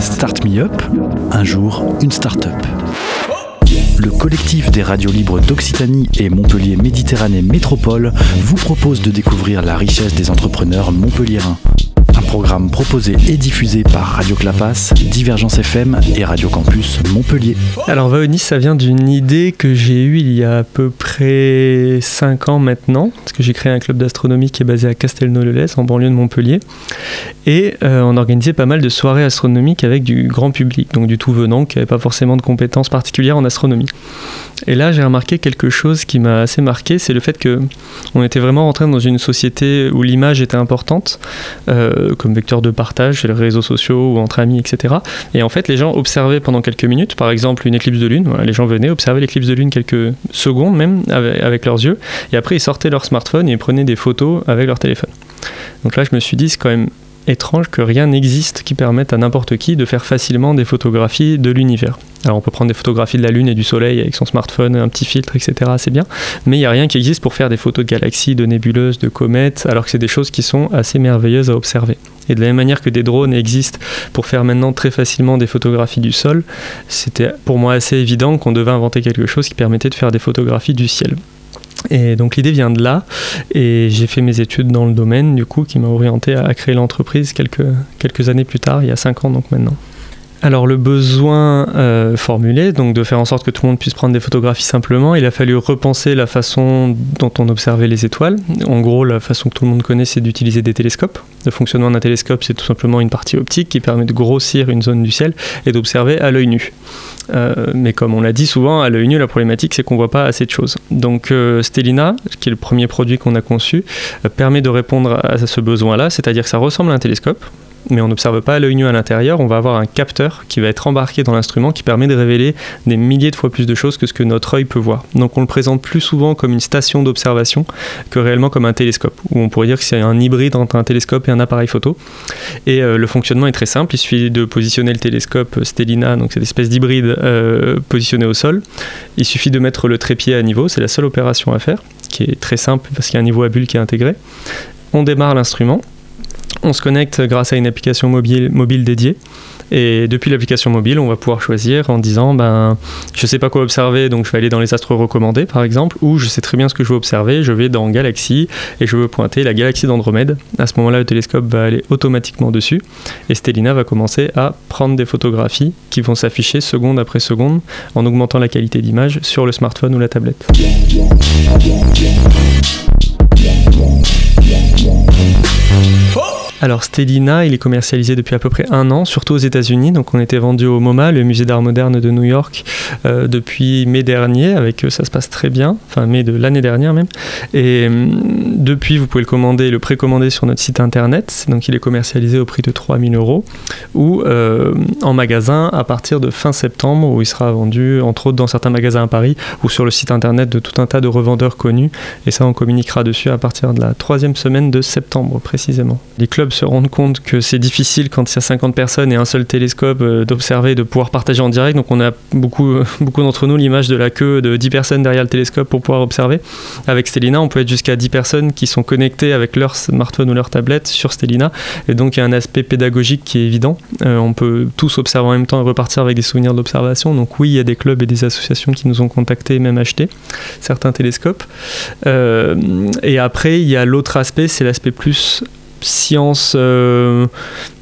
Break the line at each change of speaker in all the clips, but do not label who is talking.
Start Me Up, un jour, une start-up. Le collectif des radios libres d'Occitanie et Montpellier Méditerranée Métropole vous propose de découvrir la richesse des entrepreneurs montpelliérains. Programme proposé et diffusé par Radio Clapas, Divergence FM et Radio Campus Montpellier.
Alors Vaonis, ça vient d'une idée que j'ai eue il y a à peu près 5 ans maintenant, parce que j'ai créé un club d'astronomie qui est basé à Castelnau-le-Lez, en banlieue de Montpellier. Et euh, on organisait pas mal de soirées astronomiques avec du grand public, donc du tout venant, qui n'avait pas forcément de compétences particulières en astronomie. Et là, j'ai remarqué quelque chose qui m'a assez marqué, c'est le fait que on était vraiment rentré dans une société où l'image était importante, euh, comme vecteur de partage sur les réseaux sociaux ou entre amis, etc. Et en fait, les gens observaient pendant quelques minutes, par exemple une éclipse de lune. Les gens venaient observer l'éclipse de lune quelques secondes même avec, avec leurs yeux, et après ils sortaient leur smartphone et ils prenaient des photos avec leur téléphone. Donc là, je me suis dit, c'est quand même étrange que rien n'existe qui permette à n'importe qui de faire facilement des photographies de l'univers. Alors on peut prendre des photographies de la Lune et du Soleil avec son smartphone, un petit filtre, etc. C'est bien. Mais il n'y a rien qui existe pour faire des photos de galaxies, de nébuleuses, de comètes, alors que c'est des choses qui sont assez merveilleuses à observer. Et de la même manière que des drones existent pour faire maintenant très facilement des photographies du sol, c'était pour moi assez évident qu'on devait inventer quelque chose qui permettait de faire des photographies du ciel. Et donc l'idée vient de là, et j'ai fait mes études dans le domaine, du coup, qui m'a orienté à créer l'entreprise quelques, années plus tard, il y a 5 ans donc maintenant. Alors le besoin euh, formulé, donc de faire en sorte que tout le monde puisse prendre des photographies simplement, il a fallu repenser la façon dont on observait les étoiles. En gros, la façon que tout le monde connaît, c'est d'utiliser des télescopes. Le fonctionnement d'un télescope, c'est tout simplement une partie optique qui permet de grossir une zone du ciel et d'observer à l'œil nu. Euh, mais comme on l'a dit souvent, à l'œil nu, la problématique, c'est qu'on voit pas assez de choses. Donc euh, Stellina, qui est le premier produit qu'on a conçu, permet de répondre à ce besoin-là, c'est-à-dire que ça ressemble à un télescope, mais on n'observe pas à l'œil nu à l'intérieur, on va avoir un capteur qui va être embarqué dans l'instrument qui permet de révéler des milliers de fois plus de choses que ce que notre œil peut voir. Donc on le présente plus souvent comme une station d'observation que réellement comme un télescope, où on pourrait dire que c'est un hybride entre un télescope et un appareil photo. Et euh, le fonctionnement est très simple, il suffit de positionner le télescope Stellina, donc cette espèce d'hybride euh, positionné au sol. Il suffit de mettre le trépied à niveau, c'est la seule opération à faire, qui est très simple parce qu'il y a un niveau à bulle qui est intégré. On démarre l'instrument on se connecte grâce à une application mobile, dédiée. Et depuis l'application mobile, on va pouvoir choisir en disant ben, je sais pas quoi observer, donc je vais aller dans les astres recommandés par exemple, ou je sais très bien ce que je veux observer, je vais dans Galaxie et je veux pointer la galaxie d'Andromède. À ce moment-là, le télescope va aller automatiquement dessus et Stellina va commencer à prendre des photographies qui vont s'afficher seconde après seconde en augmentant la qualité d'image sur le smartphone ou la tablette. Alors Stellina, il est commercialisé depuis à peu près un an, surtout aux États-Unis. Donc on était vendu au MoMA, le musée d'art moderne de New York, euh, depuis mai dernier. Avec eux, ça se passe très bien, enfin mai de l'année dernière même. Et hum, depuis, vous pouvez le commander, le précommander sur notre site internet. Donc il est commercialisé au prix de 3000 euros ou euh, en magasin à partir de fin septembre, où il sera vendu entre autres dans certains magasins à Paris ou sur le site internet de tout un tas de revendeurs connus. Et ça, on communiquera dessus à partir de la troisième semaine de septembre précisément. Se rendent compte que c'est difficile quand il y a 50 personnes et un seul télescope euh, d'observer, de pouvoir partager en direct. Donc on a beaucoup, beaucoup d'entre nous l'image de la queue de 10 personnes derrière le télescope pour pouvoir observer. Avec Stellina, on peut être jusqu'à 10 personnes qui sont connectées avec leur smartphone ou leur tablette sur Stellina. Et donc il y a un aspect pédagogique qui est évident. Euh, on peut tous observer en même temps et repartir avec des souvenirs d'observation. Donc oui, il y a des clubs et des associations qui nous ont contactés et même acheté certains télescopes. Euh, et après, il y a l'autre aspect, c'est l'aspect plus sciences, euh,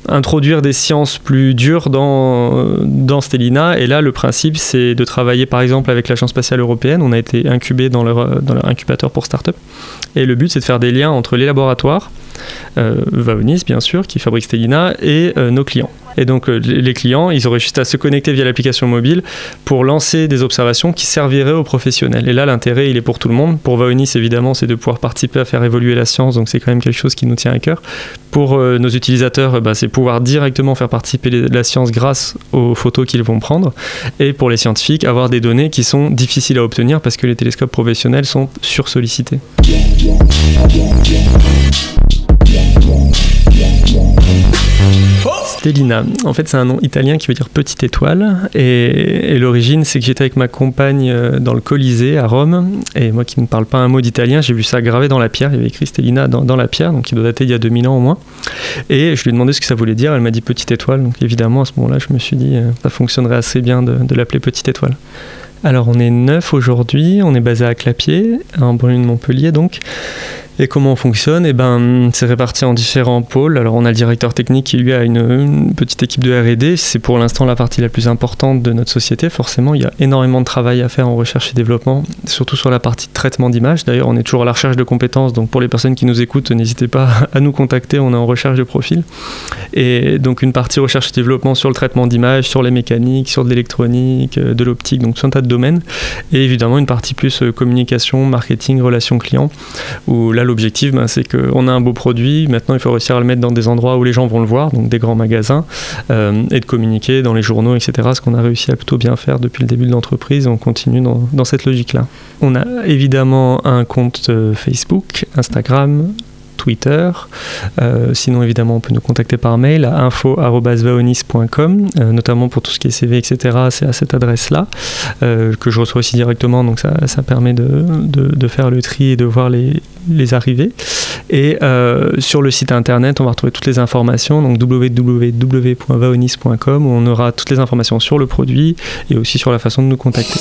introduire des sciences plus dures dans, dans Stellina. Et là, le principe, c'est de travailler par exemple avec l'Agence spatiale européenne. On a été incubé dans leur, dans leur incubateur pour start-up. Et le but, c'est de faire des liens entre les laboratoires, euh, Vaonis bien sûr, qui fabrique Stellina, et euh, nos clients. Et donc euh, les clients, ils auraient juste à se connecter via l'application mobile pour lancer des observations qui serviraient aux professionnels. Et là, l'intérêt, il est pour tout le monde. Pour Vaonis, évidemment, c'est de pouvoir participer à faire évoluer la science, donc c'est quand même quelque chose qui nous tient à cœur. Pour euh, nos utilisateurs, bah, c'est pouvoir directement faire participer la science grâce aux photos qu'ils vont prendre. Et pour les scientifiques, avoir des données qui sont difficiles à obtenir parce que les télescopes professionnels sont sursollicités. En fait, c'est un nom italien qui veut dire petite étoile. Et, l'origine, c'est que j'étais avec ma compagne euh, dans le Colisée à Rome. Et moi qui ne parle pas un mot d'italien, j'ai vu ça gravé dans la pierre. Il y avait Cristellina dans, dans la pierre, donc il doit dater d'il y a 2000 ans au moins. Et je lui ai demandé ce que ça voulait dire. Elle m'a dit petite étoile. Donc évidemment, à ce moment-là, je me suis dit, euh, ça fonctionnerait assez bien de, de l'appeler petite étoile. Alors on est neuf aujourd'hui, on est basé à Clapier, en banlieue de Montpellier donc. Et comment on fonctionne? Eh ben, c'est réparti en différents pôles. Alors, on a le directeur technique qui lui a une, petite équipe de R&D. C'est pour l'instant la partie la plus importante de notre société. Forcément, il y a énormément de travail à faire en recherche et développement, surtout sur la partie traitement d'image. D'ailleurs, on est toujours à la recherche de compétences. Donc, pour les personnes qui nous écoutent, n'hésitez pas à nous contacter. On est en recherche de profil. Et donc, une partie recherche et développement sur le traitement d'image, sur les mécaniques, sur de l'électronique, euh, de l'optique, donc tout un tas de domaines. Et évidemment, une partie plus euh, communication, marketing, relations clients, où là, l'objectif, ben, c'est qu'on a un beau produit. Maintenant, il faut réussir à le mettre dans des endroits où les gens vont le voir, donc des grands magasins, euh, et de communiquer dans les journaux, etc. Ce qu'on a réussi à plutôt bien faire depuis le début de l'entreprise. On continue dans, cette logique-là. On a évidemment un compte euh, Facebook, Instagram, Twitter. Euh, sinon, évidemment, on peut nous contacter par mail à info.vaonis.com, euh, notamment pour tout ce qui est CV, etc. C'est à cette adresse-là euh, que je reçois aussi directement, donc ça, ça permet de, de, faire le tri et de voir les, les arrivées. Et sur le site internet, on va retrouver toutes les informations, donc www.vaonis.com, où on aura toutes les informations sur le produit et aussi sur la façon de nous contacter.